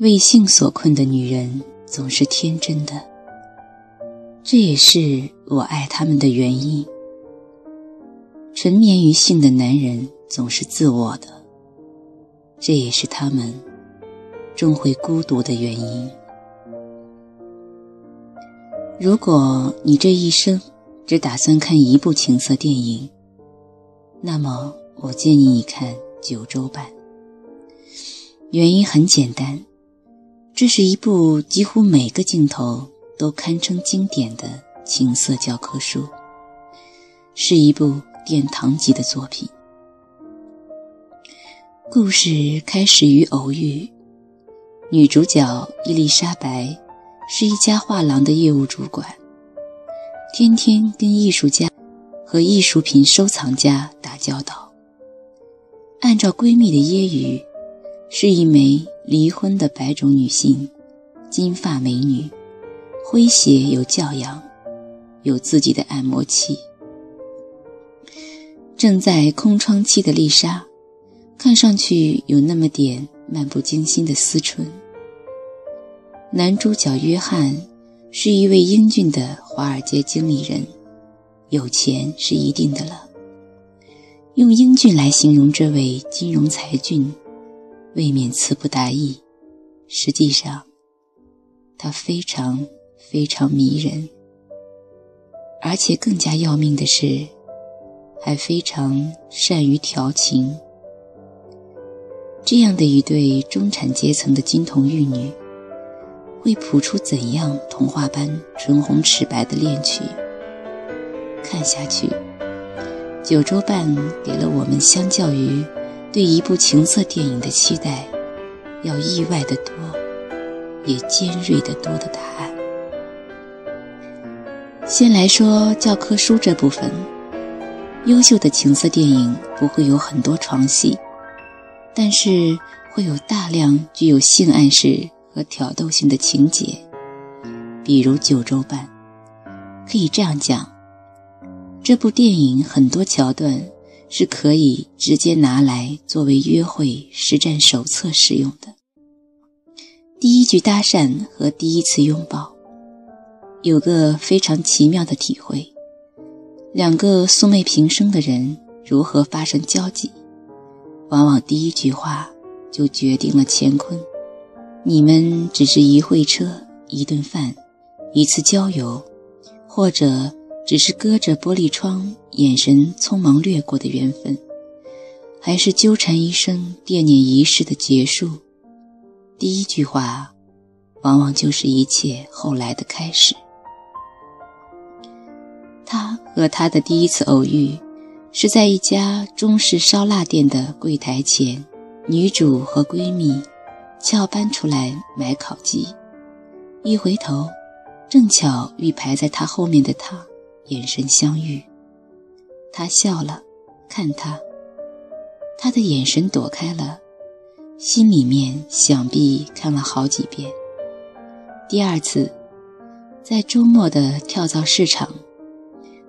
为性所困的女人总是天真的，这也是我爱他们的原因。沉湎于性的男人总是自我的，这也是他们终会孤独的原因。如果你这一生只打算看一部情色电影，那么我建议你看九州版。原因很简单，这是一部几乎每个镜头都堪称经典的情色教科书，是一部殿堂级的作品。故事开始于偶遇，女主角伊丽莎白是一家画廊的业务主管，天天跟艺术家和艺术品收藏家打交道。按照闺蜜的揶揄。是一枚离婚的白种女性，金发美女，诙谐有教养，有自己的按摩器。正在空窗期的丽莎，看上去有那么点漫不经心的思春。男主角约翰是一位英俊的华尔街经理人，有钱是一定的了。用英俊来形容这位金融才俊。未免词不达意，实际上，他非常非常迷人，而且更加要命的是，还非常善于调情。这样的一对中产阶层的金童玉女，会谱出怎样童话般唇红齿白的恋曲？看下去，九州半给了我们相较于。对一部情色电影的期待，要意外的多，也尖锐的多的答案。先来说教科书这部分，优秀的情色电影不会有很多床戏，但是会有大量具有性暗示和挑逗性的情节，比如《九州版》。可以这样讲，这部电影很多桥段。是可以直接拿来作为约会实战手册使用的。第一句搭讪和第一次拥抱，有个非常奇妙的体会：两个素昧平生的人如何发生交集，往往第一句话就决定了乾坤。你们只是一会车、一顿饭、一次郊游，或者。只是隔着玻璃窗，眼神匆忙掠过的缘分，还是纠缠一生、惦念一世的结束？第一句话，往往就是一切后来的开始。他和他的第一次偶遇，是在一家中式烧腊店的柜台前，女主和闺蜜翘班出来买烤鸡，一回头，正巧遇排在他后面的他。眼神相遇，他笑了，看他，他的眼神躲开了，心里面想必看了好几遍。第二次，在周末的跳蚤市场，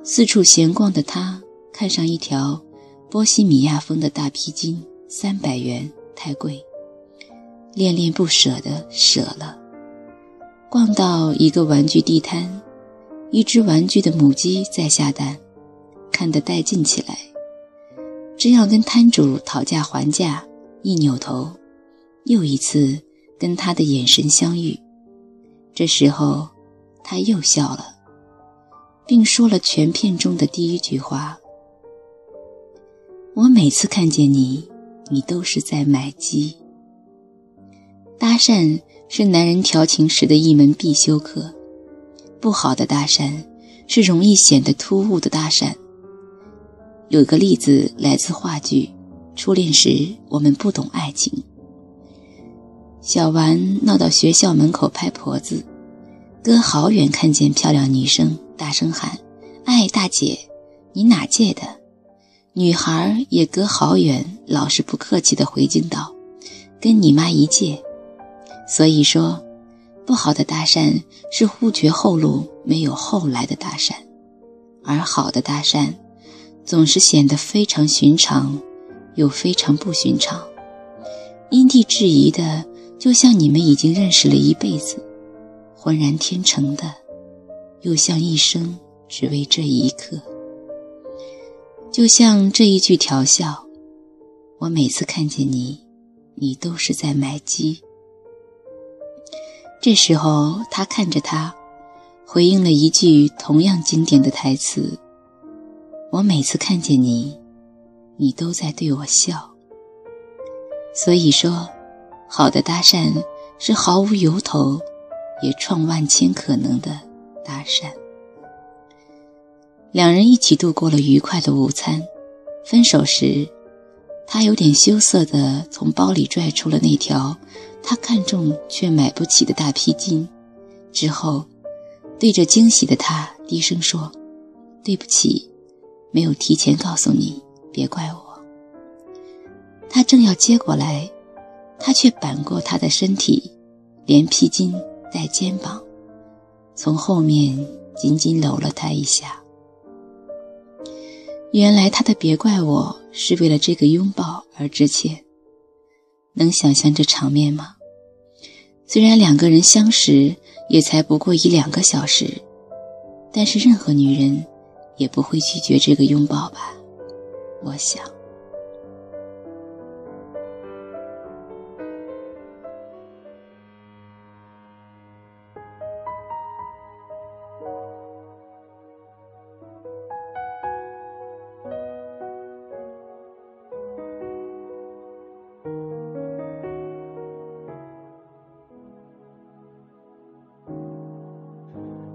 四处闲逛的他看上一条波西米亚风的大披巾，三百元，太贵，恋恋不舍的舍了。逛到一个玩具地摊。一只玩具的母鸡在下蛋，看得带劲起来。正要跟摊主讨价还价，一扭头，又一次跟他的眼神相遇。这时候，他又笑了，并说了全片中的第一句话：“我每次看见你，你都是在买鸡。”搭讪是男人调情时的一门必修课。不好的搭讪是容易显得突兀的搭讪。有个例子来自话剧《初恋时我们不懂爱情》。小丸闹到学校门口拍婆子，隔好远看见漂亮女生，大声喊：“哎，大姐，你哪届的？”女孩也隔好远，老是不客气地回敬道：“跟你妈一届。”所以说。不好的搭讪是互绝后路，没有后来的搭讪；而好的搭讪，总是显得非常寻常，又非常不寻常。因地制宜的就像你们已经认识了一辈子，浑然天成的，又像一生只为这一刻。就像这一句调笑，我每次看见你，你都是在买鸡。这时候，他看着他，回应了一句同样经典的台词：“我每次看见你，你都在对我笑。”所以说。好的搭讪是毫无由头，也创万千可能的搭讪。两人一起度过了愉快的午餐。分手时，他有点羞涩地从包里拽出了那条他看中却买不起的大披巾，之后，对着惊喜的他低声说：“对不起，没有提前告诉你，别怪我。”他正要接过来。他却扳过他的身体，连披巾带肩膀，从后面紧紧搂了他一下。原来他的“别怪我”是为了这个拥抱而致歉。能想象这场面吗？虽然两个人相识也才不过一两个小时，但是任何女人也不会拒绝这个拥抱吧？我想。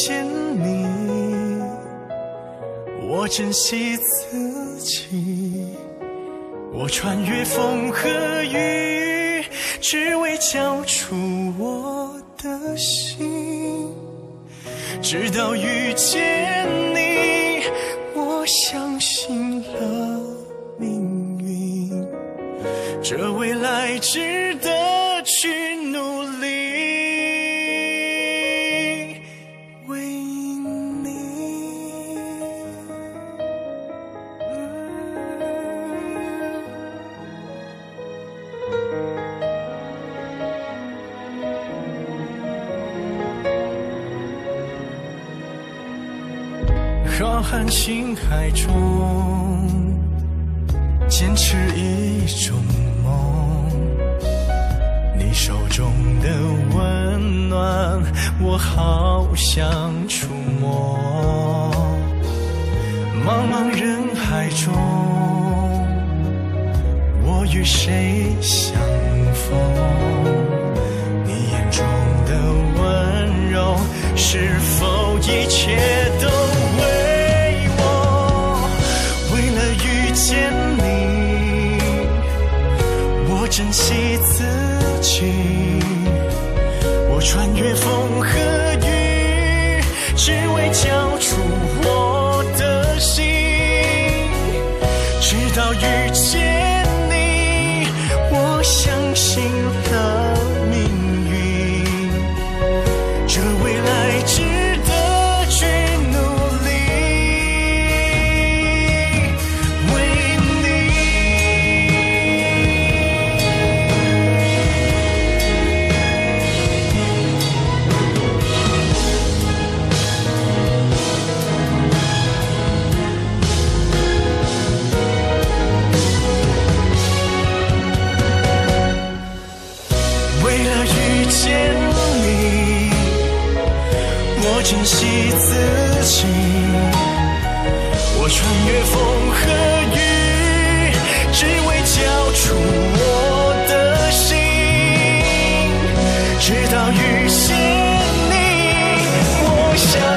见你，我珍惜自己，我穿越风和雨，只为交出我的心。直到遇见你，我相信了命运，这未来值得浩瀚星海中，坚持一种梦。你手中的温暖，我好想触摸。茫茫人海中，我与谁相逢？你眼中的温柔，是否一切我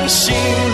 心，